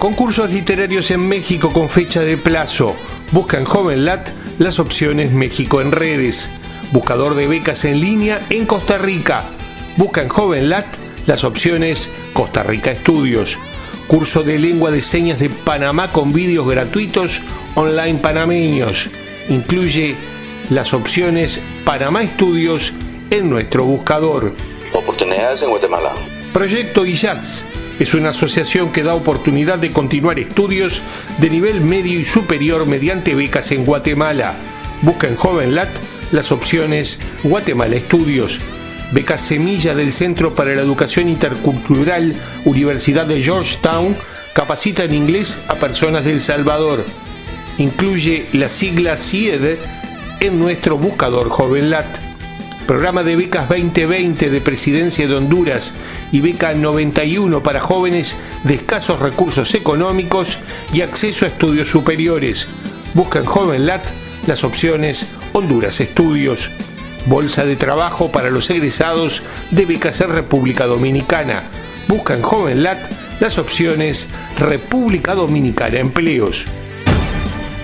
Concursos literarios en México con fecha de plazo. Busca en JovenLat las opciones México en redes. Buscador de becas en línea en Costa Rica. Busca en JovenLat las opciones Costa Rica Estudios. Curso de lengua de señas de Panamá con vídeos gratuitos online panameños. Incluye las opciones Panamá Estudios en nuestro buscador. Oportunidades en Guatemala. Proyecto IJATS es una asociación que da oportunidad de continuar estudios de nivel medio y superior mediante becas en Guatemala. Busca en JovenLat las opciones Guatemala Estudios, beca Semilla del Centro para la Educación Intercultural Universidad de Georgetown, capacita en inglés a personas del Salvador. Incluye la sigla CIED en nuestro buscador JovenLat. Programa de becas 2020 de Presidencia de Honduras y beca 91 para jóvenes de escasos recursos económicos y acceso a estudios superiores. Busca en JovenLat las opciones Honduras Estudios. Bolsa de trabajo para los egresados de becas en República Dominicana. Busca en JovenLat las opciones República Dominicana Empleos.